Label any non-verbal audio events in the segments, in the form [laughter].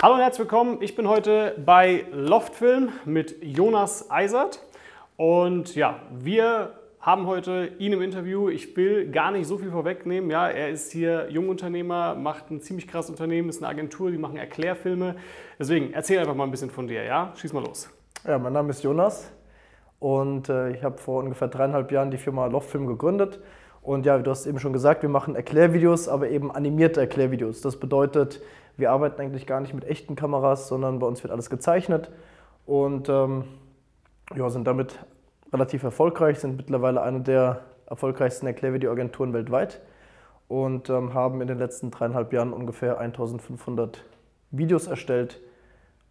Hallo und herzlich willkommen. Ich bin heute bei Loftfilm mit Jonas Eisert. Und ja, wir haben heute ihn im Interview. Ich will gar nicht so viel vorwegnehmen. Ja, er ist hier Jungunternehmer, macht ein ziemlich krasses Unternehmen, ist eine Agentur, die machen Erklärfilme. Deswegen erzähl einfach mal ein bisschen von dir. Ja, schieß mal los. Ja, mein Name ist Jonas und äh, ich habe vor ungefähr dreieinhalb Jahren die Firma Loftfilm gegründet. Und ja, du hast eben schon gesagt, wir machen Erklärvideos, aber eben animierte Erklärvideos. Das bedeutet, wir arbeiten eigentlich gar nicht mit echten Kameras, sondern bei uns wird alles gezeichnet und ähm, ja, sind damit relativ erfolgreich, sind mittlerweile eine der erfolgreichsten Erklärvideoagenturen weltweit und ähm, haben in den letzten dreieinhalb Jahren ungefähr 1500 Videos erstellt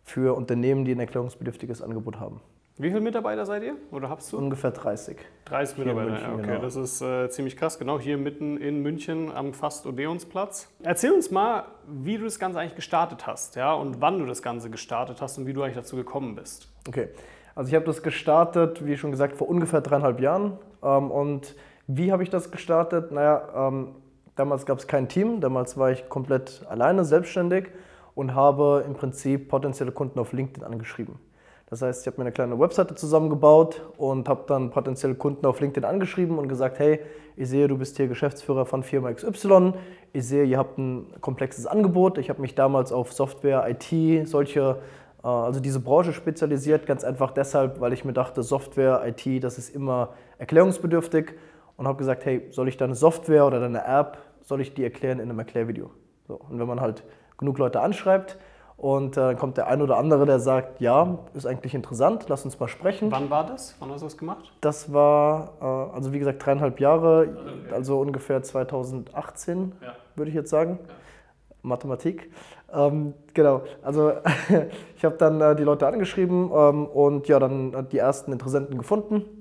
für Unternehmen, die ein erklärungsbedürftiges Angebot haben. Wie viele Mitarbeiter seid ihr oder hast du? Ungefähr 30. 30 Mitarbeiter, München, ja, okay, genau. das ist äh, ziemlich krass. Genau, hier mitten in München am fast Odeonsplatz. Erzähl uns mal, wie du das Ganze eigentlich gestartet hast, ja, und wann du das Ganze gestartet hast und wie du eigentlich dazu gekommen bist. Okay, also ich habe das gestartet, wie schon gesagt, vor ungefähr dreieinhalb Jahren. Ähm, und wie habe ich das gestartet? Naja, ähm, damals gab es kein Team, damals war ich komplett alleine, selbstständig und habe im Prinzip potenzielle Kunden auf LinkedIn angeschrieben. Das heißt, ich habe mir eine kleine Webseite zusammengebaut und habe dann potenzielle Kunden auf LinkedIn angeschrieben und gesagt, hey, ich sehe, du bist hier Geschäftsführer von Firma XY, ich sehe, ihr habt ein komplexes Angebot. Ich habe mich damals auf Software, IT, solche, äh, also diese Branche spezialisiert, ganz einfach deshalb, weil ich mir dachte, Software, IT, das ist immer erklärungsbedürftig und habe gesagt, hey, soll ich deine Software oder deine App, soll ich die erklären in einem Erklärvideo? So, und wenn man halt genug Leute anschreibt, und äh, dann kommt der ein oder andere, der sagt, ja, ist eigentlich interessant, lass uns mal sprechen. Wann war das? Wann hast du das gemacht? Das war, äh, also wie gesagt, dreieinhalb Jahre, also ungefähr 2018, ja. würde ich jetzt sagen. Ja. Mathematik. Ähm, genau, also [laughs] ich habe dann äh, die Leute angeschrieben ähm, und ja, dann die ersten Interessenten gefunden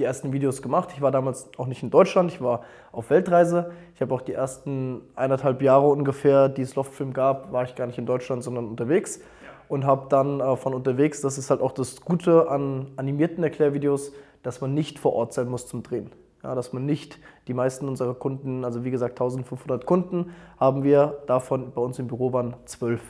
die ersten Videos gemacht. Ich war damals auch nicht in Deutschland, ich war auf Weltreise. Ich habe auch die ersten eineinhalb Jahre ungefähr, die es Loftfilm gab, war ich gar nicht in Deutschland, sondern unterwegs. Und habe dann äh, von unterwegs, das ist halt auch das Gute an animierten Erklärvideos, dass man nicht vor Ort sein muss zum Drehen. Ja, dass man nicht, die meisten unserer Kunden, also wie gesagt 1500 Kunden, haben wir, davon bei uns im Büro waren zwölf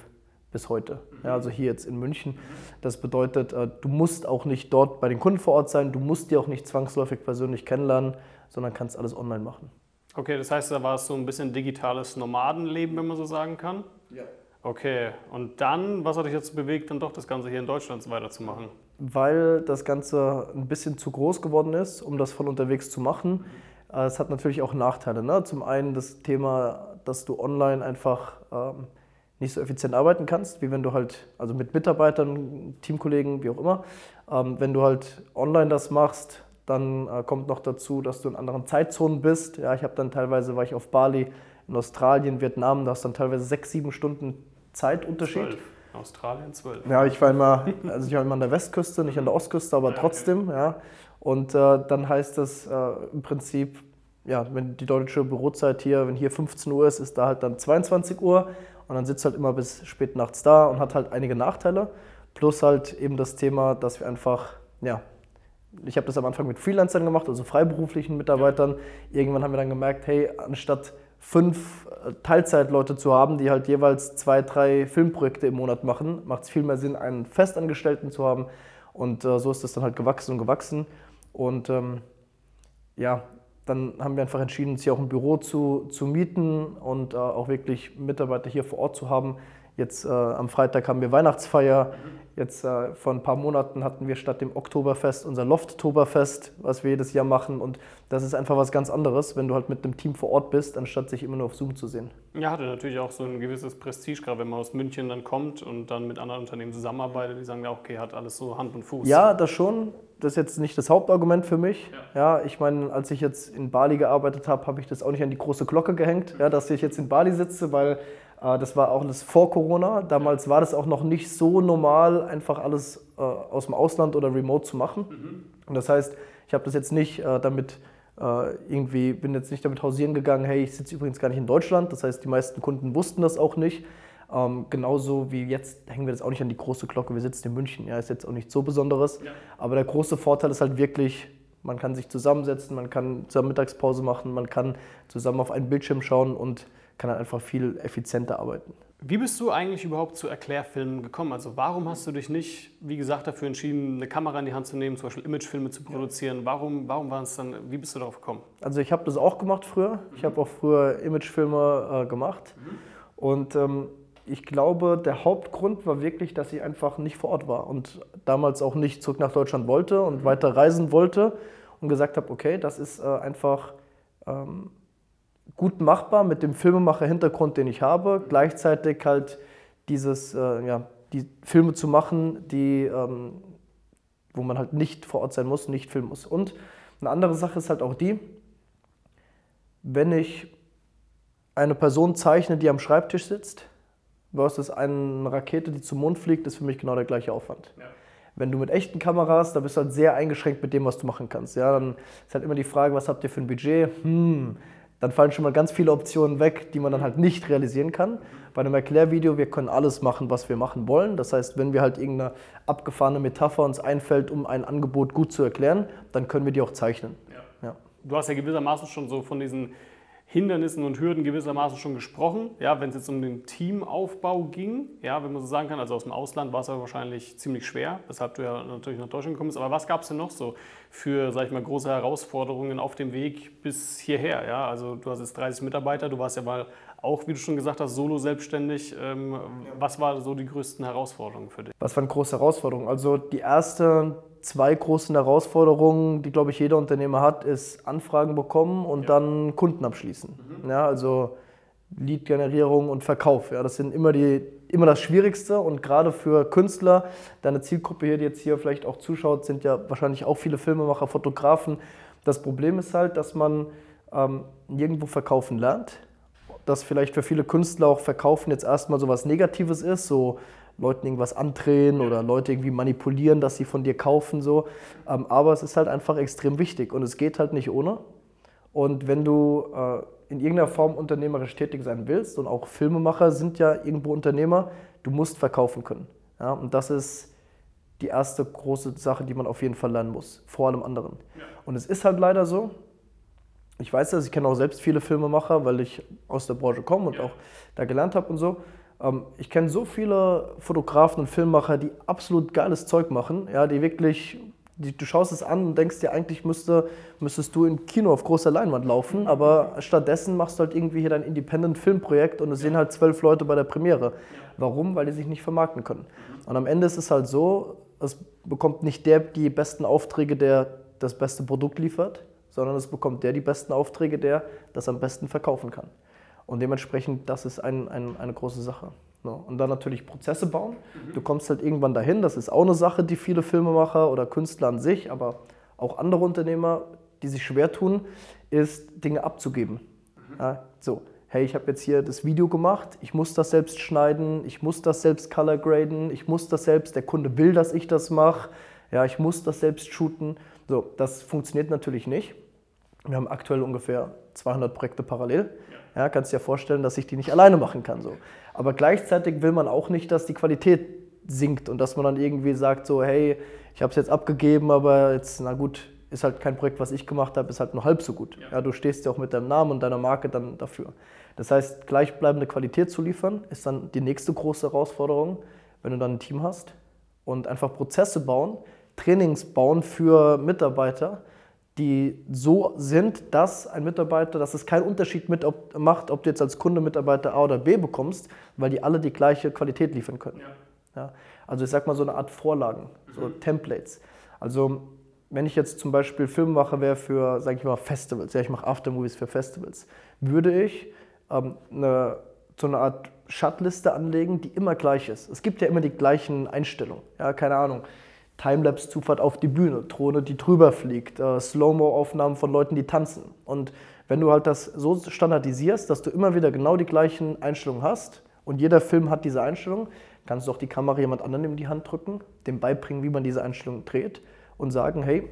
bis heute. Ja, also hier jetzt in München. Das bedeutet, äh, du musst auch nicht dort bei den Kunden vor Ort sein, du musst die auch nicht zwangsläufig persönlich kennenlernen, sondern kannst alles online machen. Okay, das heißt, da war es so ein bisschen digitales Nomadenleben, wenn man so sagen kann? Ja. Okay, und dann, was hat dich jetzt bewegt, dann doch das Ganze hier in Deutschland weiterzumachen? Weil das Ganze ein bisschen zu groß geworden ist, um das von unterwegs zu machen. Äh, es hat natürlich auch Nachteile. Ne? Zum einen das Thema, dass du online einfach ähm, nicht so effizient arbeiten kannst, wie wenn du halt, also mit Mitarbeitern, Teamkollegen, wie auch immer, ähm, wenn du halt online das machst, dann äh, kommt noch dazu, dass du in anderen Zeitzonen bist. Ja, ich habe dann teilweise, war ich auf Bali, in Australien, Vietnam, da hast dann teilweise sechs, sieben Stunden Zeitunterschied. 12. Australien zwölf. Ja, ich war immer, also ich war immer an der Westküste, nicht an der Ostküste, aber ja, trotzdem, okay. ja. Und äh, dann heißt das äh, im Prinzip, ja, wenn die deutsche Bürozeit hier, wenn hier 15 Uhr ist, ist da halt dann 22 Uhr und dann sitzt halt immer bis spät nachts da und hat halt einige Nachteile. Plus halt eben das Thema, dass wir einfach, ja, ich habe das am Anfang mit Freelancern gemacht, also freiberuflichen Mitarbeitern. Irgendwann haben wir dann gemerkt, hey, anstatt fünf äh, Teilzeitleute zu haben, die halt jeweils zwei, drei Filmprojekte im Monat machen, macht es viel mehr Sinn, einen Festangestellten zu haben. Und äh, so ist das dann halt gewachsen und gewachsen. Und ähm, ja, dann haben wir einfach entschieden, uns hier auch ein Büro zu, zu mieten und äh, auch wirklich Mitarbeiter hier vor Ort zu haben. Jetzt äh, am Freitag haben wir Weihnachtsfeier. Jetzt äh, vor ein paar Monaten hatten wir statt dem Oktoberfest unser Loft-Toberfest, was wir jedes Jahr machen. Und das ist einfach was ganz anderes, wenn du halt mit einem Team vor Ort bist, anstatt sich immer nur auf Zoom zu sehen. Ja, hatte natürlich auch so ein gewisses Prestige, gerade wenn man aus München dann kommt und dann mit anderen Unternehmen zusammenarbeitet, die sagen ja, okay, hat alles so Hand und Fuß. Ja, das schon das ist jetzt nicht das Hauptargument für mich. Ja, ja ich meine, als ich jetzt in Bali gearbeitet habe, habe ich das auch nicht an die große Glocke gehängt, ja, dass ich jetzt in Bali sitze, weil das war auch das vor Corona. Damals war das auch noch nicht so normal, einfach alles äh, aus dem Ausland oder remote zu machen. Mhm. Und das heißt, ich habe das jetzt nicht äh, damit äh, irgendwie, bin jetzt nicht damit hausieren gegangen, hey, ich sitze übrigens gar nicht in Deutschland. Das heißt, die meisten Kunden wussten das auch nicht. Ähm, genauso wie jetzt hängen wir das auch nicht an die große Glocke. Wir sitzen in München, ja, ist jetzt auch nichts so Besonderes. Ja. Aber der große Vorteil ist halt wirklich, man kann sich zusammensetzen, man kann zusammen Mittagspause machen, man kann zusammen auf einen Bildschirm schauen und kann halt einfach viel effizienter arbeiten. Wie bist du eigentlich überhaupt zu Erklärfilmen gekommen? Also warum hast du dich nicht, wie gesagt, dafür entschieden, eine Kamera in die Hand zu nehmen, zum Beispiel Imagefilme zu produzieren? Warum, warum war es dann, wie bist du darauf gekommen? Also ich habe das auch gemacht früher. Ich habe auch früher Imagefilme äh, gemacht. Mhm. Und ähm, ich glaube, der Hauptgrund war wirklich, dass ich einfach nicht vor Ort war und damals auch nicht zurück nach Deutschland wollte und mhm. weiter reisen wollte und gesagt habe, okay, das ist äh, einfach ähm, gut machbar mit dem Filmemacher-Hintergrund, den ich habe, gleichzeitig halt dieses, äh, ja, die Filme zu machen, die, ähm, wo man halt nicht vor Ort sein muss, nicht filmen muss. Und eine andere Sache ist halt auch die, wenn ich eine Person zeichne, die am Schreibtisch sitzt, versus eine Rakete, die zum Mond fliegt, ist für mich genau der gleiche Aufwand. Ja. Wenn du mit echten Kameras, da bist du halt sehr eingeschränkt mit dem, was du machen kannst. Ja, dann ist halt immer die Frage, was habt ihr für ein Budget? Hm, dann fallen schon mal ganz viele Optionen weg, die man dann halt nicht realisieren kann. Bei einem Erklärvideo, wir können alles machen, was wir machen wollen. Das heißt, wenn wir halt irgendeine abgefahrene Metapher uns einfällt, um ein Angebot gut zu erklären, dann können wir die auch zeichnen. Ja. Ja. Du hast ja gewissermaßen schon so von diesen Hindernissen und Hürden gewissermaßen schon gesprochen. Ja, wenn es jetzt um den Teamaufbau ging, ja, wenn man so sagen kann, also aus dem Ausland war es ja wahrscheinlich ziemlich schwer, weshalb du ja natürlich nach Deutschland gekommen bist. Aber was gab es denn noch so für, sag ich mal, große Herausforderungen auf dem Weg bis hierher? Ja, also du hast jetzt 30 Mitarbeiter, du warst ja mal auch, wie du schon gesagt hast, solo selbstständig. Ähm, was waren so die größten Herausforderungen für dich? Was waren große Herausforderungen? Also die erste zwei großen Herausforderungen, die, glaube ich, jeder Unternehmer hat, ist Anfragen bekommen und ja. dann Kunden abschließen. Mhm. Ja, also Lead-Generierung und Verkauf. Ja, das sind immer, die, immer das Schwierigste und gerade für Künstler, deine Zielgruppe hier, die jetzt hier vielleicht auch zuschaut, sind ja wahrscheinlich auch viele Filmemacher, Fotografen. Das Problem ist halt, dass man ähm, nirgendwo verkaufen lernt. Dass vielleicht für viele Künstler auch Verkaufen jetzt erstmal so was Negatives ist, so Leuten irgendwas andrehen oder Leute irgendwie manipulieren, dass sie von dir kaufen. So. Ähm, aber es ist halt einfach extrem wichtig und es geht halt nicht ohne. Und wenn du äh, in irgendeiner Form unternehmerisch tätig sein willst und auch Filmemacher sind ja irgendwo Unternehmer, du musst verkaufen können. Ja? Und das ist die erste große Sache, die man auf jeden Fall lernen muss, vor allem anderen. Ja. Und es ist halt leider so, ich weiß das, ich kenne auch selbst viele Filmemacher, weil ich aus der Branche komme und ja. auch da gelernt habe und so. Ähm, ich kenne so viele Fotografen und Filmemacher, die absolut geiles Zeug machen, ja, die wirklich, die, du schaust es an und denkst dir, eigentlich müsste, müsstest du im Kino auf großer Leinwand laufen, aber stattdessen machst du halt irgendwie hier dein Independent-Filmprojekt und es ja. sehen halt zwölf Leute bei der Premiere. Warum? Weil die sich nicht vermarkten können. Und am Ende ist es halt so, es bekommt nicht der die besten Aufträge, der das beste Produkt liefert, sondern es bekommt der die besten Aufträge, der das am besten verkaufen kann. Und dementsprechend, das ist ein, ein, eine große Sache. So. Und dann natürlich Prozesse bauen. Mhm. Du kommst halt irgendwann dahin, das ist auch eine Sache, die viele Filmemacher oder Künstler an sich, aber auch andere Unternehmer, die sich schwer tun, ist Dinge abzugeben. Mhm. Ja, so, hey, ich habe jetzt hier das Video gemacht, ich muss das selbst schneiden, ich muss das selbst color graden, ich muss das selbst, der Kunde will, dass ich das mache, ja, ich muss das selbst shooten. So, das funktioniert natürlich nicht. Wir haben aktuell ungefähr 200 Projekte parallel. Ja, kannst dir ja vorstellen, dass ich die nicht alleine machen kann. So. Aber gleichzeitig will man auch nicht, dass die Qualität sinkt und dass man dann irgendwie sagt, so, hey, ich habe es jetzt abgegeben, aber jetzt, na gut, ist halt kein Projekt, was ich gemacht habe, ist halt nur halb so gut. Ja. ja. du stehst ja auch mit deinem Namen und deiner Marke dann dafür. Das heißt, gleichbleibende Qualität zu liefern, ist dann die nächste große Herausforderung, wenn du dann ein Team hast und einfach Prozesse bauen, Trainings bauen für Mitarbeiter, die so sind, dass ein Mitarbeiter, dass es keinen Unterschied mit, ob, macht, ob du jetzt als Kunde Mitarbeiter A oder B bekommst, weil die alle die gleiche Qualität liefern können. Ja. Ja, also ich sag mal so eine Art Vorlagen, so mhm. Templates. Also wenn ich jetzt zum Beispiel Filmemacher wäre für, sage ich mal, Festivals, ja, ich mache Aftermovies für Festivals, würde ich ähm, eine, so eine Art Schatliste anlegen, die immer gleich ist. Es gibt ja immer die gleichen Einstellungen, ja, keine Ahnung Timelapse-Zufahrt auf die Bühne, Drohne, die drüber fliegt, äh, Slow-Mo-Aufnahmen von Leuten, die tanzen. Und wenn du halt das so standardisierst, dass du immer wieder genau die gleichen Einstellungen hast und jeder Film hat diese Einstellung, kannst du auch die Kamera jemand anderem in die Hand drücken, dem beibringen, wie man diese Einstellung dreht und sagen, hey,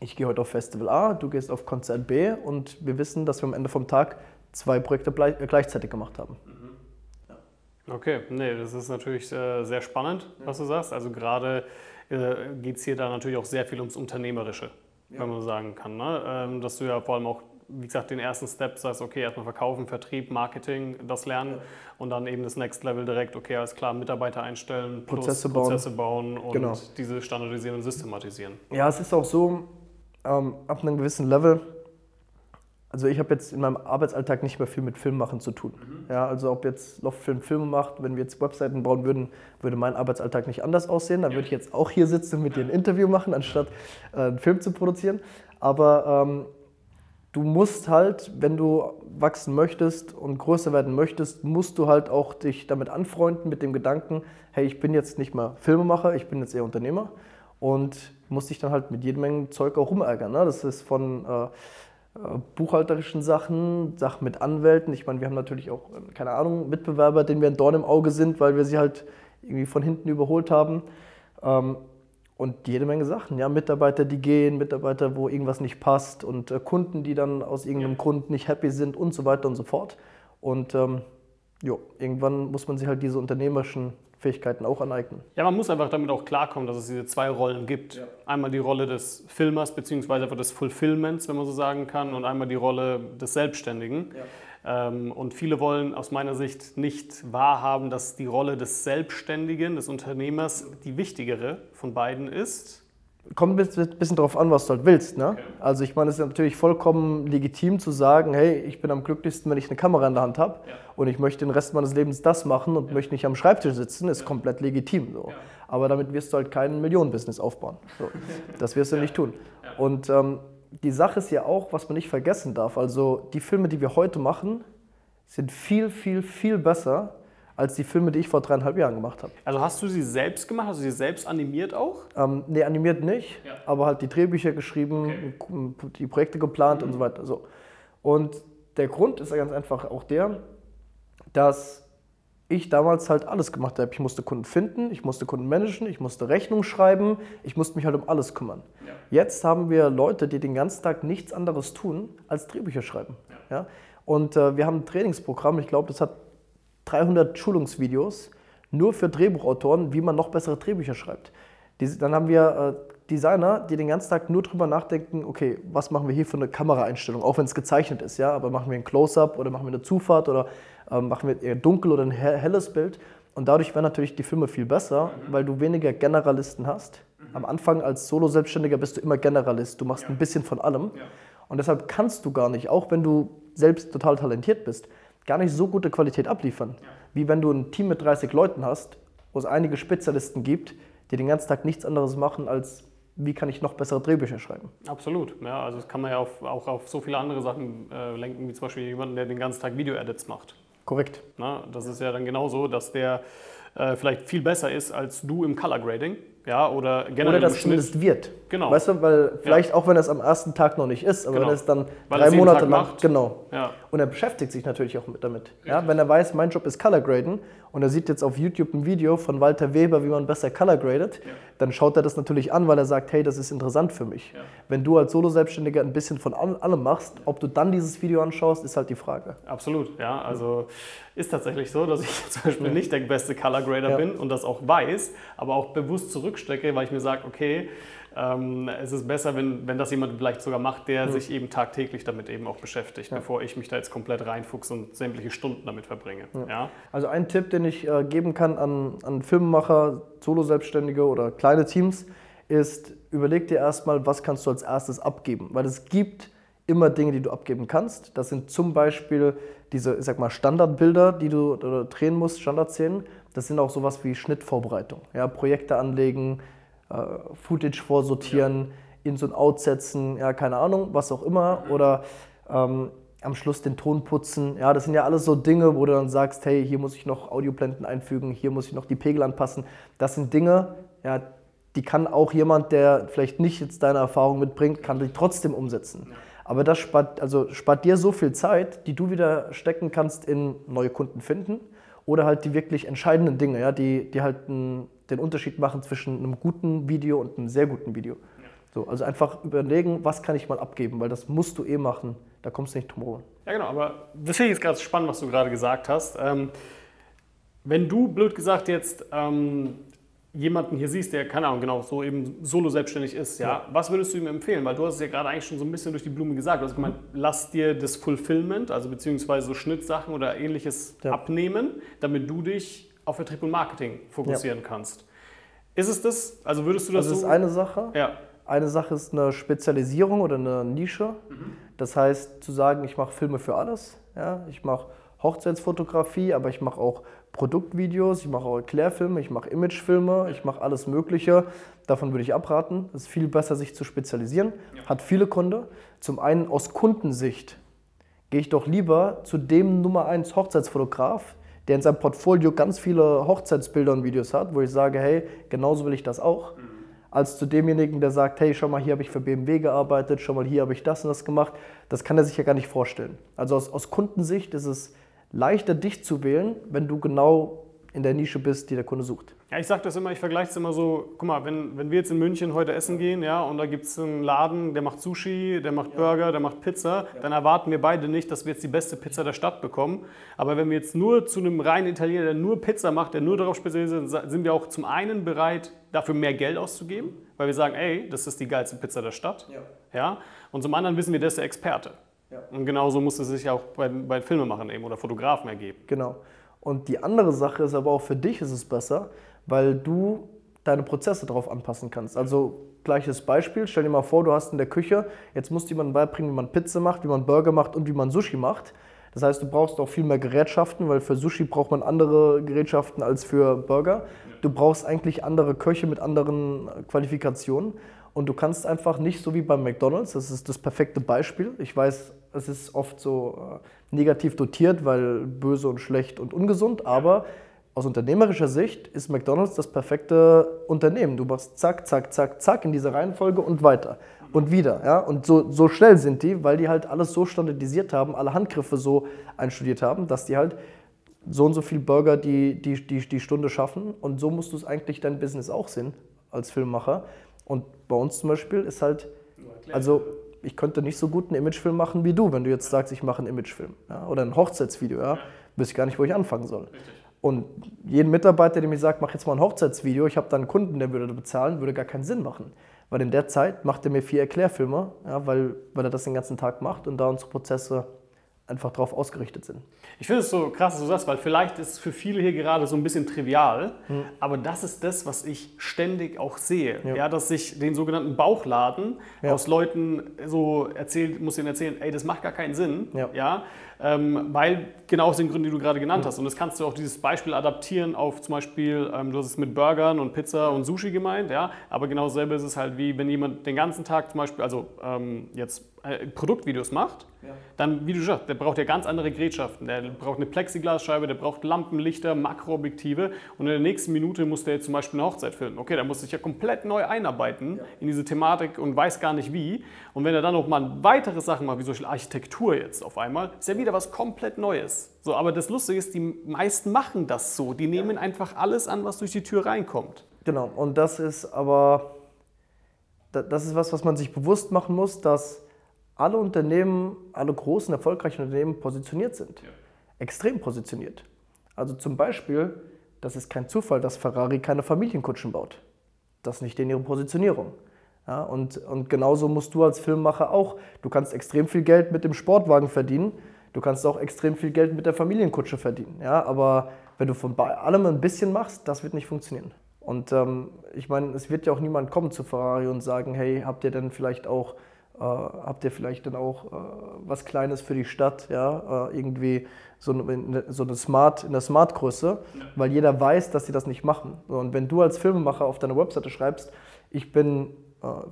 ich gehe heute auf Festival A, du gehst auf Konzert B und wir wissen, dass wir am Ende vom Tag zwei Projekte äh, gleichzeitig gemacht haben. Mhm. Okay, nee, das ist natürlich äh, sehr spannend, was du sagst. Also gerade äh, geht es hier da natürlich auch sehr viel ums Unternehmerische, ja. wenn man so sagen kann. Ne? Ähm, dass du ja vor allem auch wie gesagt, den ersten Step sagst, okay, erstmal verkaufen, Vertrieb, Marketing, das lernen ja. und dann eben das Next Level direkt, okay, alles klar, Mitarbeiter einstellen, Prozesse bauen, Prozesse bauen und genau. diese standardisieren und systematisieren. Ja, es ist auch so, ähm, ab einem gewissen Level, also ich habe jetzt in meinem Arbeitsalltag nicht mehr viel mit Filmmachen zu tun. Mhm. Ja, also ob jetzt Loftfilm Filme macht, wenn wir jetzt Webseiten bauen würden, würde mein Arbeitsalltag nicht anders aussehen. Dann würde ich jetzt auch hier sitzen und mit dir ein Interview machen, anstatt äh, einen Film zu produzieren. Aber ähm, du musst halt, wenn du wachsen möchtest und größer werden möchtest, musst du halt auch dich damit anfreunden, mit dem Gedanken, hey, ich bin jetzt nicht mehr Filmemacher, ich bin jetzt eher Unternehmer und musst dich dann halt mit jedem Menge Zeug auch rumärgern. Ne? Das ist von äh, buchhalterischen Sachen, Sachen mit Anwälten. Ich meine, wir haben natürlich auch, äh, keine Ahnung, Mitbewerber, denen wir ein Dorn im Auge sind, weil wir sie halt irgendwie von hinten überholt haben. Ähm, und jede Menge Sachen. Ja, Mitarbeiter, die gehen, Mitarbeiter, wo irgendwas nicht passt und äh, Kunden, die dann aus irgendeinem Grund nicht happy sind und so weiter und so fort. Und ähm, jo, irgendwann muss man sich halt diese unternehmerischen Fähigkeiten auch aneignen. Ja, man muss einfach damit auch klarkommen, dass es diese zwei Rollen gibt. Ja. Einmal die Rolle des Filmers beziehungsweise einfach des Fulfillments, wenn man so sagen kann, und einmal die Rolle des Selbstständigen. Ja. Ähm, und viele wollen aus meiner Sicht nicht wahrhaben, dass die Rolle des Selbstständigen, des Unternehmers, die wichtigere von beiden ist. Kommt ein bisschen darauf an, was du halt willst. Ne? Okay. Also ich meine, es ist natürlich vollkommen legitim zu sagen, hey, ich bin am glücklichsten, wenn ich eine Kamera in der Hand habe ja. und ich möchte den Rest meines Lebens das machen und ja. möchte nicht am Schreibtisch sitzen, ist ja. komplett legitim. So. Aber damit wirst du halt kein Millionenbusiness aufbauen. So. [laughs] Das wirst du nicht tun. Und ähm, die Sache ist ja auch, was man nicht vergessen darf. Also die Filme, die wir heute machen, sind viel, viel, viel besser als die Filme, die ich vor dreieinhalb Jahren gemacht habe. Also hast du sie selbst gemacht? Hast du sie selbst animiert auch? Ähm, nee, animiert nicht, ja. aber halt die Drehbücher geschrieben, okay. die Projekte geplant mhm. und so weiter. So. Und der Grund ist ja ganz einfach auch der, dass ich damals halt alles gemacht habe. Ich musste Kunden finden, ich musste Kunden managen, ich musste Rechnung schreiben, ich musste mich halt um alles kümmern. Ja. Jetzt haben wir Leute, die den ganzen Tag nichts anderes tun, als Drehbücher schreiben. Ja. ja? Und äh, wir haben ein Trainingsprogramm, ich glaube, das hat 300 Schulungsvideos nur für Drehbuchautoren, wie man noch bessere Drehbücher schreibt. Die, dann haben wir äh, Designer, die den ganzen Tag nur drüber nachdenken, okay, was machen wir hier für eine Kameraeinstellung, auch wenn es gezeichnet ist, ja, aber machen wir ein Close-up oder machen wir eine Zufahrt oder ähm, machen wir eher dunkel oder ein helles Bild. Und dadurch werden natürlich die Filme viel besser, mhm. weil du weniger Generalisten hast. Mhm. Am Anfang als Solo-Selbstständiger bist du immer Generalist. Du machst ja. ein bisschen von allem. Ja. Und deshalb kannst du gar nicht, auch wenn du selbst total talentiert bist, gar nicht so gute Qualität abliefern, wie wenn du ein Team mit 30 Leuten hast, wo es einige Spezialisten gibt, die den ganzen Tag nichts anderes machen, als wie kann ich noch bessere Drehbücher schreiben. Absolut. Ja, also das kann man ja auf, auch auf so viele andere Sachen äh, lenken, wie zum Beispiel jemanden, der den ganzen Tag Video-Edits macht. Korrekt. Na, das ist ja dann genauso, dass der äh, vielleicht viel besser ist als du im Color Grading. Ja, oder generell oder das zumindest wird. Genau. Weißt du, weil vielleicht ja. auch wenn es am ersten Tag noch nicht ist, aber genau. wenn es dann weil drei Monate lang. Macht. Genau. Ja. Und er beschäftigt sich natürlich auch mit damit. Ja, wenn er weiß, mein Job ist Color Graden und er sieht jetzt auf YouTube ein Video von Walter Weber, wie man besser Color gradet, ja. dann schaut er das natürlich an, weil er sagt, hey, das ist interessant für mich. Wenn du als Solo-Selbstständiger ein bisschen von allem machst, ob du dann dieses Video anschaust, ist halt die Frage. Absolut, ja. Also ist tatsächlich so, dass ich [laughs] zum Beispiel nicht der beste Color Grader bin und das auch weiß, aber auch bewusst zurückstecke, weil ich mir sage, okay, ähm, es ist besser, wenn, wenn das jemand vielleicht sogar macht, der mhm. sich eben tagtäglich damit eben auch beschäftigt, ja. bevor ich mich da jetzt komplett reinfuchse und sämtliche Stunden damit verbringe. Ja. ja? Also ein Tipp, den ich äh, geben kann an, an Filmemacher, Solo-Selbstständige oder kleine Teams, ist, überleg dir erstmal, was kannst du als erstes abgeben. Weil es gibt immer Dinge, die du abgeben kannst. Das sind zum Beispiel diese, ich sag mal, Standardbilder, die du drehen musst, Standardszenen. Das sind auch sowas wie Schnittvorbereitung. Ja, Projekte anlegen, äh, Footage vorsortieren, ja. in so ein Out setzen, ja, keine Ahnung, was auch immer. Mhm. Oder ähm, am Schluss den Ton putzen. Ja, das sind ja alles so Dinge, wo du dann sagst, hey, hier muss ich noch Audioblenden einfügen, hier muss ich noch die Pegel anpassen. Das sind Dinge, ja, die kann auch jemand, der vielleicht nicht jetzt deine Erfahrung mitbringt, kann die trotzdem umsetzen. Aber das spart, also spart dir so viel Zeit, die du wieder stecken kannst in neue Kunden finden oder halt die wirklich entscheidenden Dinge, ja, die, die halt ein, den Unterschied machen zwischen einem guten Video und einem sehr guten Video. So, also einfach überlegen, was kann ich mal abgeben, weil das musst du eh machen, da kommst du nicht drum herum. Ja, genau, aber das finde ich jetzt gerade spannend, was du gerade gesagt hast. Ähm, wenn du, blöd gesagt, jetzt ähm, jemanden hier siehst, der, keine Ahnung, genau, so eben solo selbstständig ist, ja, ja, was würdest du ihm empfehlen? Weil du hast es ja gerade eigentlich schon so ein bisschen durch die Blume gesagt. Du hast gemeint, lass dir das Fulfillment, also beziehungsweise so Schnittsachen oder ähnliches ja. abnehmen, damit du dich auf Vertrieb und Marketing fokussieren ja. kannst. Ist es das? Also würdest du das also so? Das ist eine Sache. Ja. Eine Sache ist eine Spezialisierung oder eine Nische. Mhm. Das heißt, zu sagen, ich mache Filme für alles. Ja? Ich mache Hochzeitsfotografie, aber ich mache auch Produktvideos, ich mache auch Erklärfilme, ich mache Imagefilme, ich mache alles Mögliche. Davon würde ich abraten. Es ist viel besser, sich zu spezialisieren. Ja. Hat viele Kunden. Zum einen aus Kundensicht gehe ich doch lieber zu dem Nummer 1 Hochzeitsfotograf, der in seinem Portfolio ganz viele Hochzeitsbilder und Videos hat, wo ich sage, hey, genauso will ich das auch, mhm. als zu demjenigen, der sagt, hey, schau mal, hier habe ich für BMW gearbeitet, schau mal, hier habe ich das und das gemacht. Das kann er sich ja gar nicht vorstellen. Also aus, aus Kundensicht ist es leichter, dich zu wählen, wenn du genau in der Nische bist, die der Kunde sucht. Ja, ich sage das immer, ich vergleiche es immer so, guck mal, wenn, wenn wir jetzt in München heute essen gehen, ja, und da gibt es einen Laden, der macht Sushi, der macht Burger, der macht Pizza, ja. dann erwarten wir beide nicht, dass wir jetzt die beste Pizza der Stadt bekommen. Aber wenn wir jetzt nur zu einem reinen Italiener, der nur Pizza macht, der nur darauf spezialisiert ist, sind wir auch zum einen bereit, dafür mehr Geld auszugeben, weil wir sagen, ey, das ist die geilste Pizza der Stadt. Ja. ja? Und zum anderen wissen wir, der ist der Experte. Ja. Und genauso muss es sich auch bei, bei Filmemachern eben oder Fotografen ergeben. Genau. Und die andere Sache ist aber auch für dich ist es besser, weil du deine Prozesse darauf anpassen kannst. Also gleiches Beispiel, stell dir mal vor, du hast in der Küche, jetzt musst du jemandem beibringen, wie man Pizza macht, wie man Burger macht und wie man Sushi macht. Das heißt, du brauchst auch viel mehr Gerätschaften, weil für Sushi braucht man andere Gerätschaften als für Burger. Du brauchst eigentlich andere Köche mit anderen Qualifikationen. Und du kannst einfach nicht so wie beim McDonald's, das ist das perfekte Beispiel. Ich weiß, es ist oft so äh, negativ dotiert, weil böse und schlecht und ungesund, aber aus unternehmerischer Sicht ist McDonald's das perfekte Unternehmen. Du machst zack, zack, zack, zack in dieser Reihenfolge und weiter und wieder. Ja? Und so, so schnell sind die, weil die halt alles so standardisiert haben, alle Handgriffe so einstudiert haben, dass die halt so und so viel Burger die, die, die, die Stunde schaffen. Und so musst du es eigentlich dein Business auch sehen als Filmmacher. Und bei uns zum Beispiel ist halt, also ich könnte nicht so gut einen Imagefilm machen wie du, wenn du jetzt sagst, ich mache einen Imagefilm ja, oder ein Hochzeitsvideo, ja, wüsste ich gar nicht, wo ich anfangen soll. Und jeden Mitarbeiter, der mir sagt, mach jetzt mal ein Hochzeitsvideo, ich habe da einen Kunden, der würde bezahlen, würde gar keinen Sinn machen. Weil in der Zeit macht er mir vier Erklärfilme, ja, weil, weil er das den ganzen Tag macht und da unsere Prozesse einfach darauf ausgerichtet sind. Ich finde es so krass, dass du sagst, weil vielleicht ist es für viele hier gerade so ein bisschen trivial, mhm. aber das ist das, was ich ständig auch sehe. Ja. ja dass sich den sogenannten Bauchladen ja. aus Leuten so erzählt, muss ihnen erzählen, ey, das macht gar keinen Sinn. Ja. ja weil genau aus den Gründen, die du gerade genannt hast. Und das kannst du auch dieses Beispiel adaptieren auf zum Beispiel, ähm, du hast es mit Burgern und Pizza und Sushi gemeint, ja, aber genau dasselbe ist es halt wie, wenn jemand den ganzen Tag zum Beispiel, also ähm, jetzt äh, Produktvideos macht, ja. dann, wie du sagst, der braucht ja ganz andere Gerätschaften. Der braucht eine Plexiglasscheibe, der braucht Lampenlichter, Makroobjektive und in der nächsten Minute muss der jetzt zum Beispiel eine Hochzeit filmen. Okay, der muss sich ja komplett neu einarbeiten ja. in diese Thematik und weiß gar nicht wie. Und wenn er dann noch mal weitere Sachen macht, wie zum Beispiel Architektur jetzt auf einmal, ist ja wieder was komplett Neues. So, aber das Lustige ist, die meisten machen das so. Die nehmen ja. einfach alles an, was durch die Tür reinkommt. Genau, und das ist aber, das ist was, was man sich bewusst machen muss, dass alle Unternehmen, alle großen, erfolgreichen Unternehmen positioniert sind. Ja. Extrem positioniert. Also zum Beispiel, das ist kein Zufall, dass Ferrari keine Familienkutschen baut. Das ist nicht in ihrer Positionierung. Ja, und, und genauso musst du als Filmemacher auch. Du kannst extrem viel Geld mit dem Sportwagen verdienen. Du kannst auch extrem viel Geld mit der Familienkutsche verdienen. Ja, aber wenn du von allem ein bisschen machst, das wird nicht funktionieren. Und ähm, ich meine, es wird ja auch niemand kommen zu Ferrari und sagen, hey, habt ihr denn vielleicht auch äh, habt ihr vielleicht dann auch äh, was Kleines für die Stadt, ja, äh, irgendwie so eine, so eine Smart, in der Smart-Größe, weil jeder weiß, dass sie das nicht machen. Und wenn du als Filmemacher auf deiner Webseite schreibst, ich bin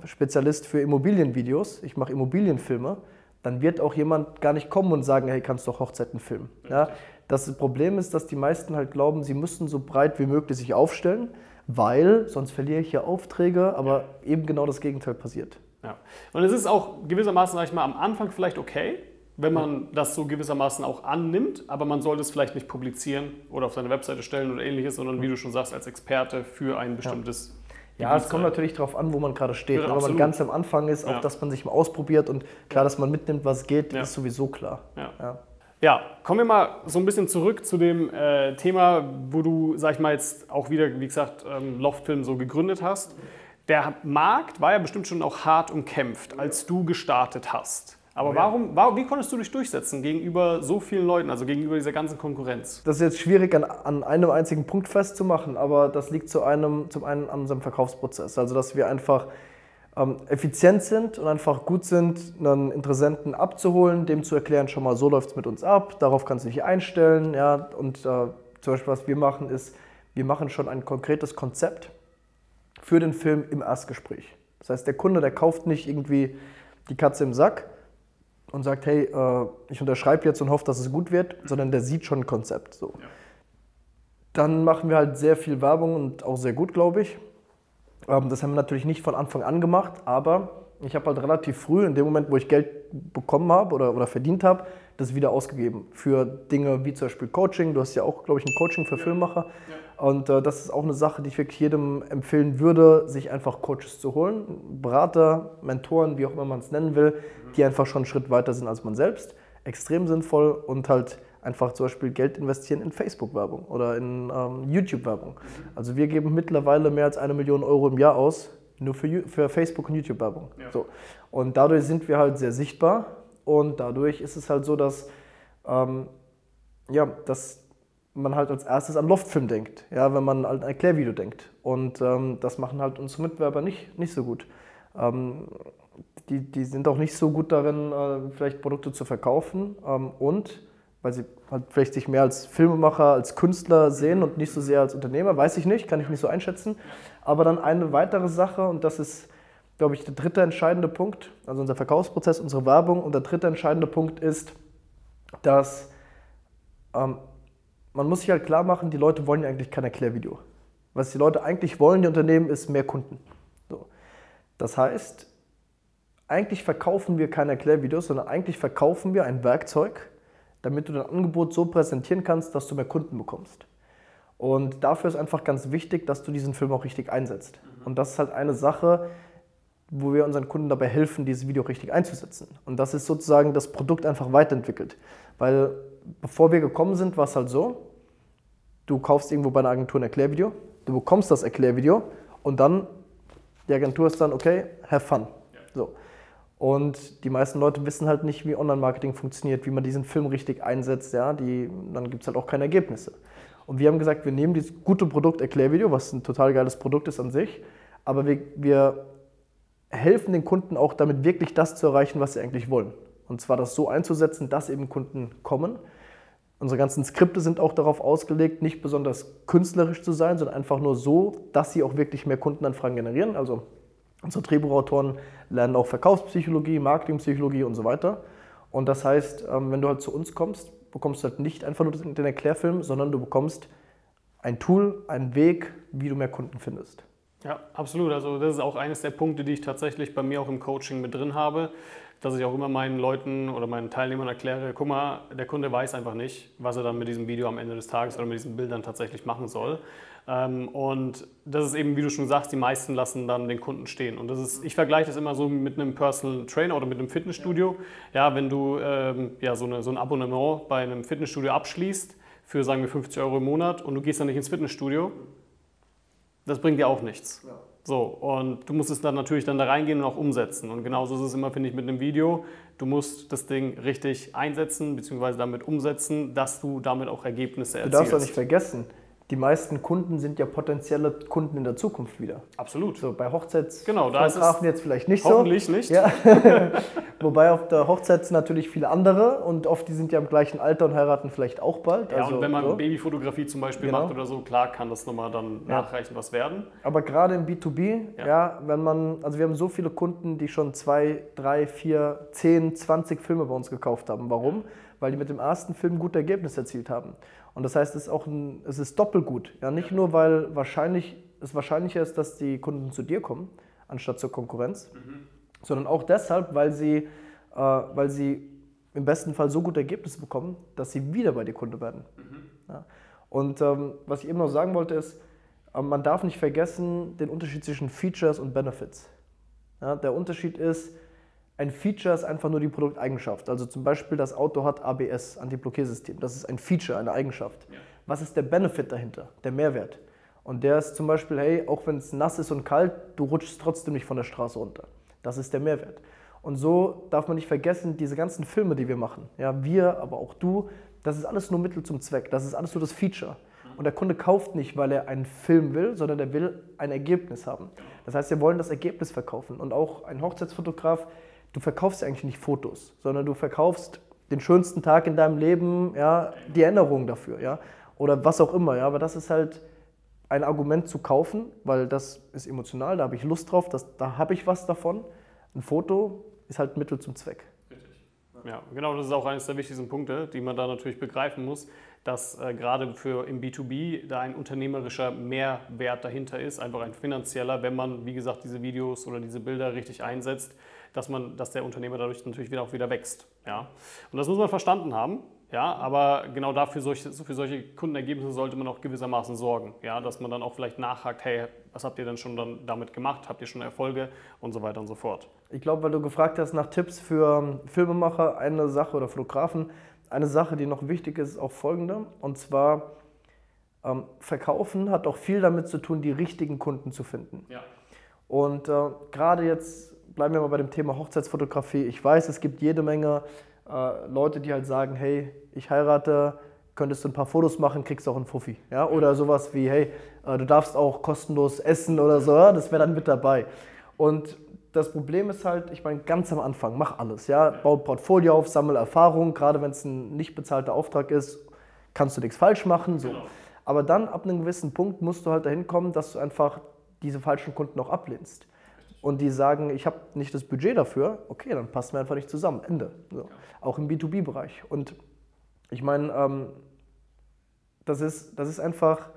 Spezialist für Immobilienvideos, ich mache Immobilienfilme, dann wird auch jemand gar nicht kommen und sagen, hey, kannst du doch Hochzeiten filmen. Ja? Das Problem ist, dass die meisten halt glauben, sie müssten so breit wie möglich sich aufstellen, weil sonst verliere ich ja Aufträge, aber eben genau das Gegenteil passiert. Ja. Und es ist auch gewissermaßen, sag ich mal, am Anfang vielleicht okay, wenn man das so gewissermaßen auch annimmt, aber man sollte es vielleicht nicht publizieren oder auf seine Webseite stellen oder ähnliches, sondern wie du schon sagst, als Experte für ein bestimmtes ja, es kommt natürlich darauf an, wo man gerade steht. Ja, Wenn man ganz am Anfang ist, auch ja. dass man sich mal ausprobiert und klar, dass man mitnimmt, was geht, ja. ist sowieso klar. Ja, kommen wir mal so ein bisschen zurück zu dem äh, Thema, wo du, sag ich mal, jetzt auch wieder, wie gesagt, ähm, Loftfilm so gegründet hast. Der Markt war ja bestimmt schon auch hart umkämpft, als du gestartet hast. Aber oh warum, warum, wie konntest du dich durchsetzen gegenüber so vielen Leuten, also gegenüber dieser ganzen Konkurrenz? Das ist jetzt schwierig an, an einem einzigen Punkt festzumachen, aber das liegt zu einem, zum einen an unserem Verkaufsprozess. Also, dass wir einfach ähm, effizient sind und einfach gut sind, einen Interessenten abzuholen, dem zu erklären, schon mal, so läuft es mit uns ab, darauf kannst du dich einstellen. Ja? Und äh, zum Beispiel, was wir machen, ist, wir machen schon ein konkretes Konzept für den Film im Erstgespräch. Das heißt, der Kunde, der kauft nicht irgendwie die Katze im Sack und sagt, hey, äh, ich unterschreibe jetzt und hoffe, dass es gut wird, sondern der sieht schon ein Konzept. So. Ja. Dann machen wir halt sehr viel Werbung und auch sehr gut, glaube ich. Ähm, das haben wir natürlich nicht von Anfang an gemacht, aber ich habe halt relativ früh, in dem Moment, wo ich Geld bekommen habe oder, oder verdient habe, das wieder ausgegeben für Dinge wie zum Beispiel Coaching. Du hast ja auch, glaube ich, ein Coaching für ja. Filmmacher. Ja. Und äh, das ist auch eine Sache, die ich wirklich jedem empfehlen würde, sich einfach Coaches zu holen. Berater, Mentoren, wie auch immer man es nennen will, mhm. die einfach schon einen Schritt weiter sind als man selbst. Extrem sinnvoll und halt einfach zum Beispiel Geld investieren in Facebook-Werbung oder in ähm, YouTube-Werbung. Also wir geben mittlerweile mehr als eine Million Euro im Jahr aus, nur für, für Facebook- und YouTube-Werbung. Ja. So. Und dadurch sind wir halt sehr sichtbar und dadurch ist es halt so, dass, ähm, ja, dass man halt als erstes an Loftfilm denkt, ja, wenn man halt ein Erklärvideo denkt. Und ähm, das machen halt unsere Mitbewerber nicht, nicht so gut. Ähm, die, die sind auch nicht so gut darin, äh, vielleicht Produkte zu verkaufen. Ähm, und weil sie halt vielleicht sich mehr als Filmemacher, als Künstler sehen und nicht so sehr als Unternehmer, weiß ich nicht, kann ich nicht so einschätzen. Aber dann eine weitere Sache, und das ist, glaube ich, der dritte entscheidende Punkt, also unser Verkaufsprozess, unsere Werbung. Und der dritte entscheidende Punkt ist, dass ähm, man muss sich halt klar machen, die Leute wollen ja eigentlich kein Erklärvideo. Was die Leute eigentlich wollen, die Unternehmen, ist mehr Kunden. So. Das heißt, eigentlich verkaufen wir keine Erklärvideos, sondern eigentlich verkaufen wir ein Werkzeug, damit du dein Angebot so präsentieren kannst, dass du mehr Kunden bekommst. Und dafür ist einfach ganz wichtig, dass du diesen Film auch richtig einsetzt. Und das ist halt eine Sache, wo wir unseren Kunden dabei helfen, dieses Video richtig einzusetzen. Und das ist sozusagen das Produkt einfach weiterentwickelt. Weil bevor wir gekommen sind, war es halt so, du kaufst irgendwo bei einer Agentur ein Erklärvideo, du bekommst das Erklärvideo und dann, die Agentur ist dann, okay, have fun. So. Und die meisten Leute wissen halt nicht, wie Online-Marketing funktioniert, wie man diesen Film richtig einsetzt. Ja? Die, dann gibt es halt auch keine Ergebnisse. Und wir haben gesagt, wir nehmen dieses gute Produkt Erklärvideo, was ein total geiles Produkt ist an sich, aber wir, wir helfen den Kunden auch damit wirklich das zu erreichen, was sie eigentlich wollen. Und zwar das so einzusetzen, dass eben Kunden kommen. Unsere ganzen Skripte sind auch darauf ausgelegt, nicht besonders künstlerisch zu sein, sondern einfach nur so, dass sie auch wirklich mehr Kundenanfragen generieren. Also Unsere Drehbuchautoren lernen auch Verkaufspsychologie, Marketingpsychologie und so weiter. Und das heißt, ähm, wenn du halt zu uns kommst, bekommst du halt nicht einfach nur den Erklärfilm, sondern du bekommst ein Tool, einen Weg, wie du mehr Kunden findest. Ja, absolut. Also das ist auch eines der Punkte, die ich tatsächlich bei mir auch im Coaching mit drin habe, dass ich auch immer meinen Leuten oder meinen Teilnehmern erkläre, guck mal, der Kunde weiß einfach nicht, was er dann mit diesem Video am Ende des Tages oder mit diesen Bildern tatsächlich machen soll. Ähm, und das ist eben, wie du schon sagst, die meisten lassen dann den Kunden stehen. Und das ist, ich vergleiche das immer so mit einem Personal Trainer oder mit einem Fitnessstudio. Ja, wenn du ähm, ja, so, eine, so ein Abonnement bei einem Fitnessstudio abschließt für, sagen wir, 50 Euro im Monat und du gehst dann nicht ins Fitnessstudio, das bringt dir auch nichts. Ja. So, und du musst es dann natürlich dann da reingehen und auch umsetzen. Und genauso ist es immer, finde ich, mit einem Video. Du musst das Ding richtig einsetzen, beziehungsweise damit umsetzen, dass du damit auch Ergebnisse erzielst. Du darfst auch nicht vergessen, die meisten Kunden sind ja potenzielle Kunden in der Zukunft wieder. Absolut. So bei Hochzeits genau, da ist es jetzt vielleicht nicht hoffentlich so. nicht. Ja. [laughs] Wobei auf der Hochzeit sind natürlich viele andere und oft die sind ja im gleichen Alter und heiraten vielleicht auch bald. Ja, also, und wenn man so. Babyfotografie zum Beispiel genau. macht oder so, klar kann das nochmal dann ja. nachreichen was werden. Aber gerade im B2B, ja. ja, wenn man, also wir haben so viele Kunden, die schon zwei, drei, vier, zehn, zwanzig Filme bei uns gekauft haben. Warum? Weil die mit dem ersten Film gute Ergebnisse erzielt haben. Und das heißt, es ist, auch ein, es ist doppelt gut. Ja, nicht nur, weil wahrscheinlich, es wahrscheinlicher ist, dass die Kunden zu dir kommen, anstatt zur Konkurrenz, mhm. sondern auch deshalb, weil sie, äh, weil sie im besten Fall so gute Ergebnisse bekommen, dass sie wieder bei dir Kunde werden. Mhm. Ja. Und ähm, was ich eben noch sagen wollte ist, äh, man darf nicht vergessen den Unterschied zwischen Features und Benefits. Ja, der Unterschied ist, Ein Feature ist einfach nur die Produkteigenschaft. Also zum Beispiel das Auto hat ABS, Antiblockiersystem. Das ist ein Feature, eine Eigenschaft. Ja. Was ist der Benefit dahinter, der Mehrwert? Und der ist zum Beispiel, hey, auch wenn es nass ist und kalt, du rutschst trotzdem nicht von der Straße runter. Das ist der Mehrwert. Und so darf man nicht vergessen, diese ganzen Filme, die wir machen, ja, wir, aber auch du, das ist alles nur Mittel zum Zweck. Das ist alles nur das Feature. Und der Kunde kauft nicht, weil er einen Film will, sondern er will ein Ergebnis haben. Das heißt, wir wollen das Ergebnis verkaufen. Und auch ein Hochzeitsfotograf, du verkaufst eigentlich nicht Fotos, sondern du verkaufst den schönsten Tag in deinem Leben, ja, die Erinnerung dafür, ja, oder was auch immer, ja. Aber das ist halt ein Argument zu kaufen, weil das ist emotional, da habe ich Lust drauf, das, da habe ich was davon. Ein Foto ist halt Mittel zum Zweck. Ja, genau, das ist auch eines der wichtigsten Punkte, die man da natürlich begreifen muss, dass äh, gerade für im B2B da ein unternehmerischer Mehrwert dahinter ist, einfach ein finanzieller, wenn man, wie gesagt, diese Videos oder diese Bilder richtig einsetzt, dass, man, dass der Unternehmer dadurch natürlich wieder auch wieder wächst. Ja? Und das muss man verstanden haben. Ja, aber genau dafür solche, für solche Kundenergebnisse sollte man auch gewissermaßen sorgen. Ja, dass man dann auch vielleicht nachhakt, hey, was habt ihr denn schon dann damit gemacht? Habt ihr schon Erfolge und so weiter und so fort. Ich glaube, weil du gefragt hast nach Tipps für ähm, Filmemacher, eine Sache oder Fotografen, eine Sache, die noch wichtig ist, ist auch folgende. Und zwar, ähm, Verkaufen hat auch viel damit zu tun, die richtigen Kunden zu finden. Ja. Und äh, gerade jetzt bleiben wir mal bei dem Thema Hochzeitsfotografie. Ich weiß, es gibt jede Menge äh, Leute, die halt sagen, hey, ich heirate, könntest du ein paar Fotos machen, kriegst auch einen Fuffi. Ja? Oder sowas wie, hey, äh, du darfst auch kostenlos essen oder so, ja? das wäre dann mit dabei. Und das Problem ist halt, ich meine, ganz am Anfang, mach alles, ja, bau ein Portfolio auf, sammle Erfahrung, gerade wenn es ein nicht bezahlter Auftrag ist, kannst du nichts falsch machen, so. Genau. Aber dann ab einem gewissen Punkt musst du halt dahin kommen, dass du einfach diese falschen Kunden auch ablehnst. Und die sagen, ich habe nicht das Budget dafür, okay, dann passen wir einfach nicht zusammen, Ende. So. Auch im B2B-Bereich. Und ich meine, ähm, das, ist, das ist einfach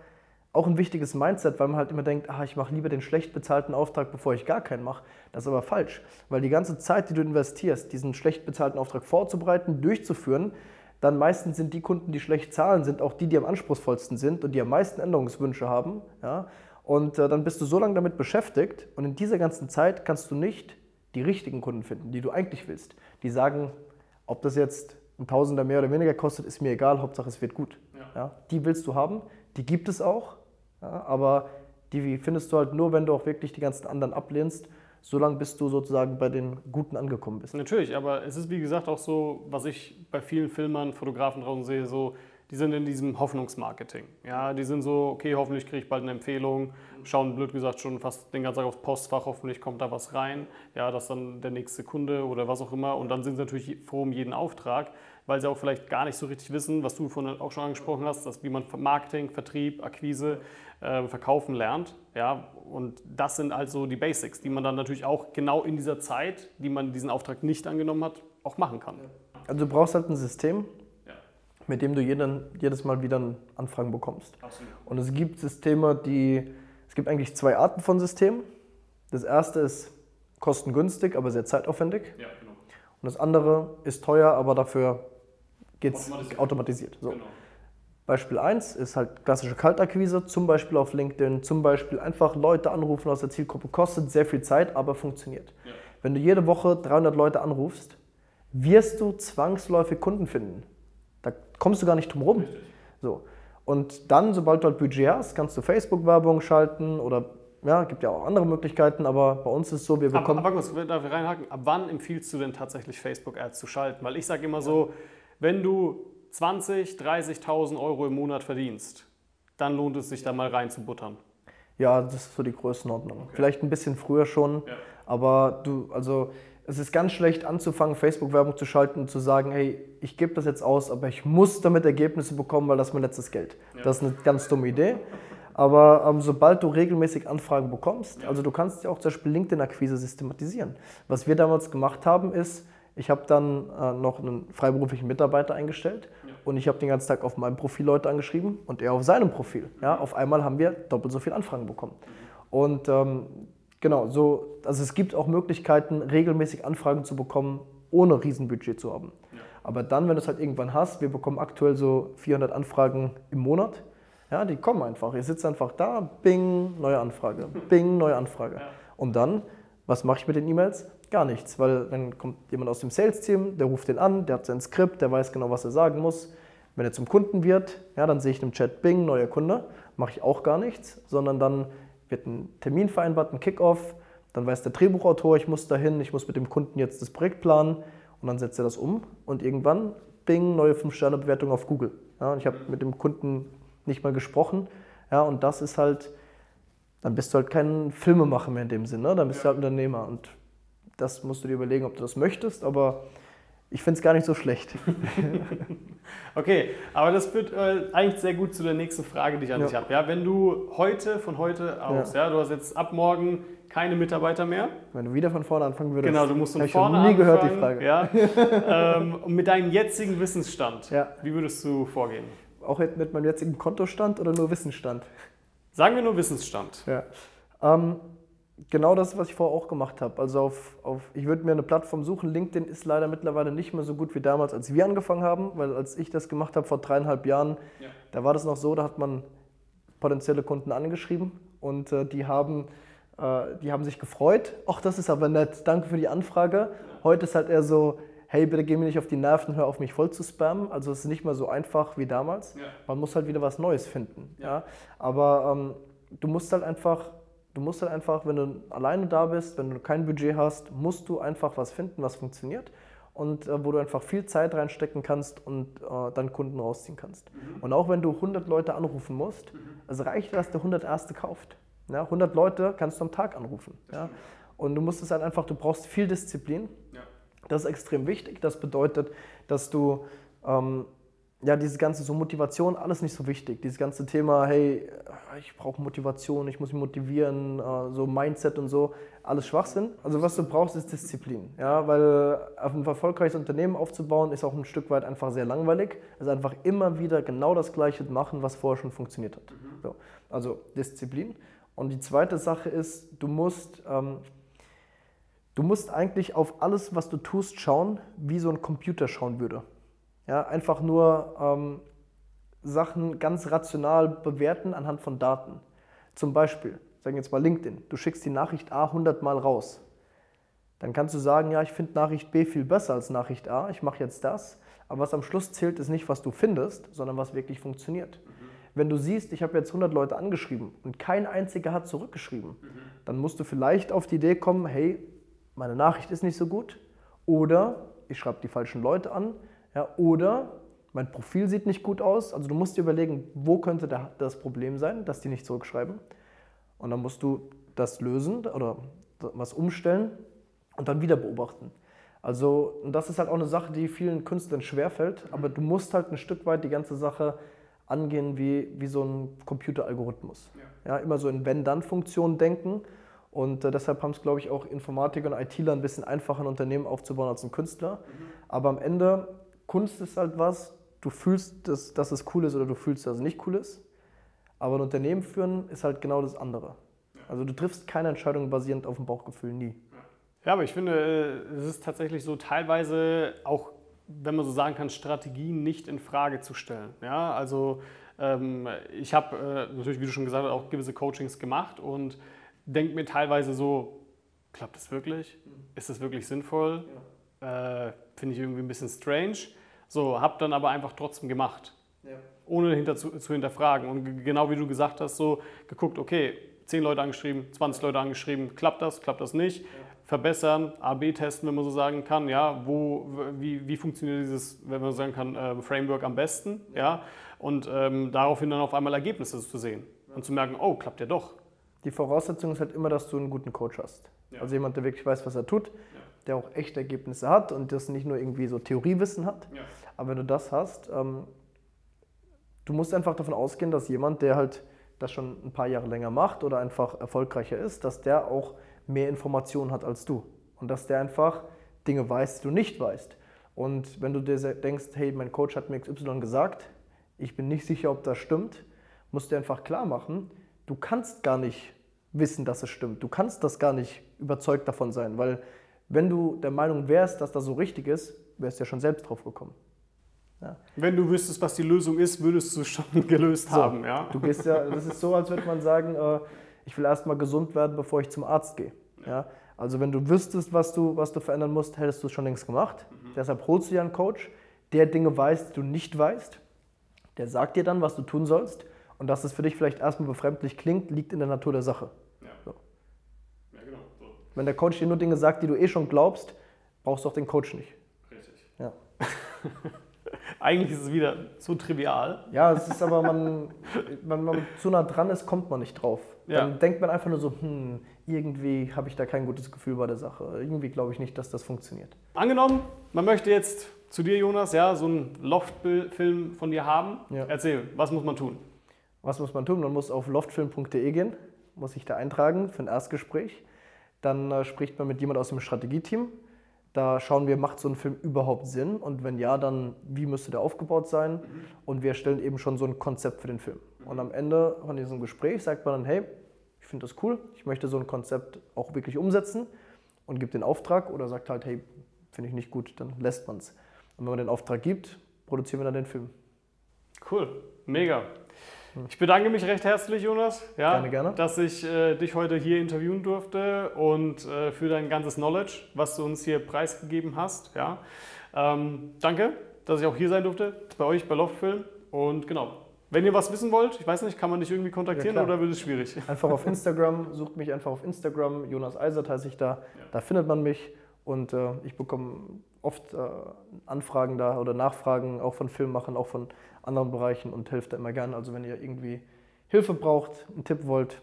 auch ein wichtiges Mindset, weil man halt immer denkt, ah, ich mache lieber den schlecht bezahlten Auftrag, bevor ich gar keinen mache. Das ist aber falsch, weil die ganze Zeit, die du investierst, diesen schlecht bezahlten Auftrag vorzubereiten, durchzuführen, dann meistens sind die Kunden, die schlecht zahlen, sind auch die, die am anspruchsvollsten sind und die am meisten Änderungswünsche haben. Ja? Und äh, dann bist du so lange damit beschäftigt und in dieser ganzen Zeit kannst du nicht die richtigen Kunden finden, die du eigentlich willst. Die sagen, ob das jetzt ein Tausender mehr oder weniger kostet, ist mir egal, Hauptsache es wird gut. Ja. ja. die willst du haben, die gibt es auch, ja, aber die findest du halt nur, wenn du auch wirklich die ganzen anderen ablehnst, solange bis du sozusagen bei den Guten angekommen bist. Natürlich, aber es ist wie gesagt auch so, was ich bei vielen Filmern, Fotografen draußen sehe, so, die sind in diesem Hoffnungsmarketing. Ja, die sind so, okay, hoffentlich kriege ich bald eine Empfehlung, schauen blöd gesagt schon fast den ganzen Tag aufs Postfach, hoffentlich kommt da was rein, ja, das ist dann der nächste Kunde oder was auch immer. Und dann sind sie natürlich froh um jeden Auftrag, weil sie auch vielleicht gar nicht so richtig wissen, was du vorhin auch schon angesprochen hast, dass wie man Marketing, Vertrieb, Akquise, äh, Verkaufen lernt, ja, und das sind also die Basics, die man dann natürlich auch genau in dieser Zeit, die man diesen Auftrag nicht angenommen hat, auch machen kann. Also du brauchst halt ein System, mit dem du jeden, jedes Mal wieder Anfragen bekommst. Absolut. Und es gibt Systeme, die, es gibt eigentlich zwei Arten von Systemen. Das erste ist kostengünstig, aber sehr zeitaufwendig. Ja, genau. Und das andere ist teuer, aber dafür geht es automatisiert. automatisiert. So. Genau. Beispiel 1 ist halt klassische Kaltakquise, zum Beispiel auf LinkedIn, zum Beispiel einfach Leute anrufen aus der Zielgruppe, kostet sehr viel Zeit, aber funktioniert. Ja. Wenn du jede Woche 300 Leute anrufst, wirst du zwangsläufig Kunden finden. Da kommst du gar nicht drum rum. So. Und dann, sobald du halt Budget hast, kannst du Facebook-Werbung schalten oder ja, gibt ja auch andere Möglichkeiten, aber bei uns ist es so, wir bekommen. Aber, aber kurz, darf ich reinhaken? Ab wann empfiehlst du denn tatsächlich Facebook-Ads zu schalten? Weil ich sage immer so, wenn du 20, 30.000 Euro im Monat verdienst, dann lohnt es sich da mal reinzubuttern. Ja, das ist so die Größenordnung. Okay. Vielleicht ein bisschen früher schon, ja. aber du, also es ist ganz schlecht anzufangen, Facebook-Werbung zu schalten und zu sagen, hey, ich gebe das jetzt aus, aber ich muss damit Ergebnisse bekommen, weil das ist mein letztes Geld. Ja. Das ist eine ganz dumme Idee. Aber ähm, sobald du regelmäßig Anfragen bekommst, ja. also du kannst ja auch zum Beispiel LinkedIn-Akquise systematisieren. Was wir damals gemacht haben, ist, ich habe dann äh, noch einen freiberuflichen Mitarbeiter eingestellt ja. und ich habe den ganzen Tag auf meinem Profil Leute angeschrieben und er auf seinem Profil. Ja, auf einmal haben wir doppelt so viele Anfragen bekommen. Mhm. Und ähm, Genau, so, also es gibt auch Möglichkeiten, regelmäßig Anfragen zu bekommen, ohne Riesenbudget zu haben. Ja. Aber dann, wenn du es halt irgendwann hast, wir bekommen aktuell so 400 Anfragen im Monat, ja, die kommen einfach. Ihr sitzt einfach da, bing, neue Anfrage, [laughs] bing, neue Anfrage. Ja. Und dann, was mache ich mit den E-Mails? Gar nichts, weil dann kommt jemand aus dem Sales-Team, der ruft den an, der hat sein Skript, der weiß genau, was er sagen muss. Wenn er zum Kunden wird, ja, dann sehe ich im Chat Bing, neuer Kunde, mache ich auch gar nichts, sondern dann wird ein Termin vereinbart, ein Kickoff, dann weiß der Drehbuchautor, ich muss dahin, ich muss mit dem Kunden jetzt das Projekt planen und dann setzt er das um und irgendwann, Bing, neue 5-Sterne-Bewertung auf Google. Ja, und ich habe mit dem Kunden nicht mal gesprochen. Ja, und das ist halt, dann bist du halt kein Filmemacher mehr in dem Sinne, ne? dann bist ja. du halt Unternehmer. Und das musst du dir überlegen, ob du das möchtest, aber ich finde es gar nicht so schlecht. [laughs] okay, aber das führt äh, eigentlich sehr gut zu der nächsten Frage, die ich an ja. dich habe. Ja, wenn du heute, von heute aus, ja. ja. du hast jetzt ab morgen keine Mitarbeiter mehr. Wenn du wieder von vorne anfangen würdest. Genau, du musst von vorne anfangen. Ich habe nie gehört, die Frage. Ja, [laughs] ähm, und mit deinem jetzigen Wissensstand, wie würdest du vorgehen? Auch mit meinem jetzigen Kontostand oder nur Wissensstand? Sagen wir nur Wissensstand. Ja. Ähm, genau das, was ich vorher auch gemacht habe. Also auf, auf ich würde mir eine Plattform suchen. LinkedIn ist leider mittlerweile nicht mehr so gut wie damals, als wir angefangen haben, weil als ich das gemacht habe vor dreieinhalb Jahren, ja. da war das noch so, da hat man potenzielle Kunden angeschrieben und äh, die haben äh, die haben sich gefreut. Ach, das ist aber nett, danke für die Anfrage. Heute ist halt eher so, hey, bitte geh mir nicht auf die Nerven, hör auf mich voll zu spammen. Also es ist nicht mehr so einfach wie damals. Ja. Man muss halt wieder was Neues finden. Ja. ja? Aber ähm, du musst halt einfach, du musst halt einfach, wenn du alleine da bist, wenn du kein Budget hast, musst du einfach was finden, was funktioniert und äh, wo du einfach viel Zeit reinstecken kannst und äh, dann Kunden rausziehen kannst. Mhm. Und auch wenn du 100 Leute anrufen musst, mhm. es reicht, dass der 100 erste kauft. Ja, 100 Leute kannst du am Tag anrufen. Ja? Und du musst es halt einfach, du brauchst viel Disziplin. Ja. Das ist extrem wichtig. Das bedeutet, dass du ähm, ja, diese ganze so Motivation, alles nicht so wichtig. Dieses ganze Thema, hey, ich brauche Motivation, ich muss mich motivieren, äh, so Mindset und so, alles Schwachsinn. Also was du brauchst, ist Disziplin. Ja, weil ein erfolgreiches Unternehmen aufzubauen, ist auch ein Stück weit einfach sehr langweilig. Also einfach immer wieder genau das Gleiche machen, was vorher schon funktioniert hat. Mhm. So. Also Disziplin. Und die zweite Sache ist, du musst, ähm, du musst eigentlich auf alles, was du tust, schauen, wie so ein Computer schauen würde. Ja, einfach nur ähm, Sachen ganz rational bewerten anhand von Daten. Zum Beispiel, sagen wir jetzt mal LinkedIn, du schickst die Nachricht A 100 Mal raus. Dann kannst du sagen, ja, ich finde Nachricht B viel besser als Nachricht A, ich mache jetzt das. Aber was am Schluss zählt, ist nicht, was du findest, sondern was wirklich funktioniert. Wenn du siehst, ich habe jetzt 100 Leute angeschrieben und kein einziger hat zurückgeschrieben, mhm. dann musst du vielleicht auf die Idee kommen, hey, meine Nachricht ist nicht so gut oder ich schreibe die falschen Leute an ja, oder mein Profil sieht nicht gut aus. Also du musst dir überlegen, wo könnte das Problem sein, dass die nicht zurückschreiben. Und dann musst du das lösen oder was umstellen und dann wieder beobachten. Also das ist halt auch eine Sache, die vielen Künstlern schwerfällt, aber du musst halt ein Stück weit die ganze Sache angehen wie, wie so ein Computeralgorithmus. Ja. ja immer so in Wenn-Dann-Funktionen denken. Und äh, deshalb haben es, glaube ich, auch Informatiker und ITler ein bisschen einfacher, ein Unternehmen aufzubauen als ein Künstler. Mhm. Aber am Ende, Kunst ist halt was, du fühlst, dass, dass es cool ist oder du fühlst, dass es nicht cool ist. Aber ein Unternehmen führen ist halt genau das andere. Also du triffst keine Entscheidung basierend auf dem Bauchgefühl, nie. Ja, aber ich finde, äh, es ist tatsächlich so teilweise auch wenn man so sagen kann, Strategien nicht in Frage zu stellen. Ja, also ähm, ich habe äh, natürlich, wie du schon gesagt hast, auch gewisse Coachings gemacht und denke mir teilweise so, klappt das wirklich? Ist das wirklich sinnvoll? Ja. Äh, Finde ich irgendwie ein bisschen strange. So, habe dann aber einfach trotzdem gemacht, ja. ohne hinter zu, zu, hinterfragen. Und genau wie du gesagt hast, so geguckt, okay, 10 Leute angeschrieben, 20 Leute angeschrieben, klappt das, klappt das nicht? Ja verbessern, A-B testen, wenn man so sagen kann, ja, wo, wie, wie funktioniert dieses, wenn man so sagen kann, äh, Framework am besten, ja, und ähm, daraufhin dann auf einmal Ergebnisse zu sehen und zu merken, oh, klappt ja doch. Die Voraussetzung ist halt immer, dass du einen guten Coach hast. Ja. Also jemand, der wirklich weiß, was er tut, ja. der auch echte Ergebnisse hat und das nicht nur irgendwie so Theoriewissen hat. Aber wenn du das hast, ähm, du musst einfach davon ausgehen, dass jemand, der halt das schon ein paar Jahre länger macht oder einfach erfolgreicher ist, dass der auch mehr Informationen hat als du. Und dass der einfach Dinge weiß, die du nicht weißt. Und wenn du dir denkst, hey, mein Coach hat mir XY gesagt, ich bin nicht sicher, ob das stimmt, musst du einfach klar machen, du kannst gar nicht wissen, dass es stimmt. Du kannst das gar nicht überzeugt davon sein, weil wenn du der Meinung wärst, dass das so richtig ist, wärst du ja schon selbst drauf gekommen. Ja. Wenn du wüsstest, was die Lösung ist, würdest du es schon [laughs] gelöst so, haben. Ja? Du gehst ja, das ist so, als würde man sagen, äh, ich will erstmal gesund werden, bevor ich zum Arzt gehe. Ja. Also wenn du wüsstest, was du, was du verändern musst, hättest du es schon längst gemacht. Deshalb holst du dir einen Coach, der Dinge weiß, die du nicht weißt. Der sagt dir dann, was du tun sollst. Und dass es für dich vielleicht erstmal befremdlich klingt, liegt in der Natur der Sache. Ja. So. Ja, genau. So. Wenn der Coach dir nur Dinge sagt, die du eh schon glaubst, brauchst du auch den Coach nicht. Richtig. Ja, [laughs] Eigentlich ist es wieder zu trivial. ja es ist aber, man, wenn man zu nah dran ist, kommt man nicht drauf. Ja. Dann denkt man einfach nur so, hm, irgendwie habe ich da kein gutes Gefühl bei der Sache. Irgendwie glaube ich nicht, dass das funktioniert. Angenommen, man möchte jetzt zu dir, Jonas, ja, so einen Loft-Film von dir haben. Ja. Erzähl, was muss man tun? Was muss man tun? Man muss auf loftfilm.de gehen, muss sich da eintragen für ein Erstgespräch. Dann äh, spricht man mit jemand aus dem Strategieteam. Da schauen wir, macht so ein Film überhaupt Sinn? Und wenn ja, dann wie müsste der aufgebaut sein? Und wir erstellen eben schon so ein Konzept für den Film. Und am Ende von diesem Gespräch sagt man dann, hey, ich finde das cool, ich möchte so ein Konzept auch wirklich umsetzen und gibt den Auftrag oder sagt halt, hey, finde ich nicht gut, dann lässt man es. Und wenn man den Auftrag gibt, produzieren wir dann den Film. Cool, mega. Ich bedanke mich recht herzlich, Jonas, ja, Gerne, gerne. dass ich äh, dich heute hier interviewen durfte und äh, für dein ganzes Knowledge, was du uns hier preisgegeben hast. Ja. Ähm, danke, dass ich auch hier sein durfte, bei euch bei Loftfilm. Und genau, wenn ihr was wissen wollt, ich weiß nicht, kann man dich irgendwie kontaktieren Ja, oder wird es schwierig? [laughs] Einfach auf Instagram, sucht mich einfach auf Instagram, Jonas Eisert heiße ich da, da findet man mich und äh, ich bekomme oft äh, Anfragen da oder Nachfragen auch von Filmmachern, auch von anderen Bereichen und helfe da immer gerne. Also wenn ihr irgendwie Hilfe braucht, einen Tipp wollt,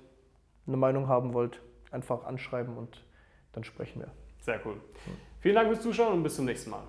eine Meinung haben wollt, einfach anschreiben und dann sprechen wir. Sehr cool. Vielen Dank fürs Zuschauen und bis zum nächsten Mal.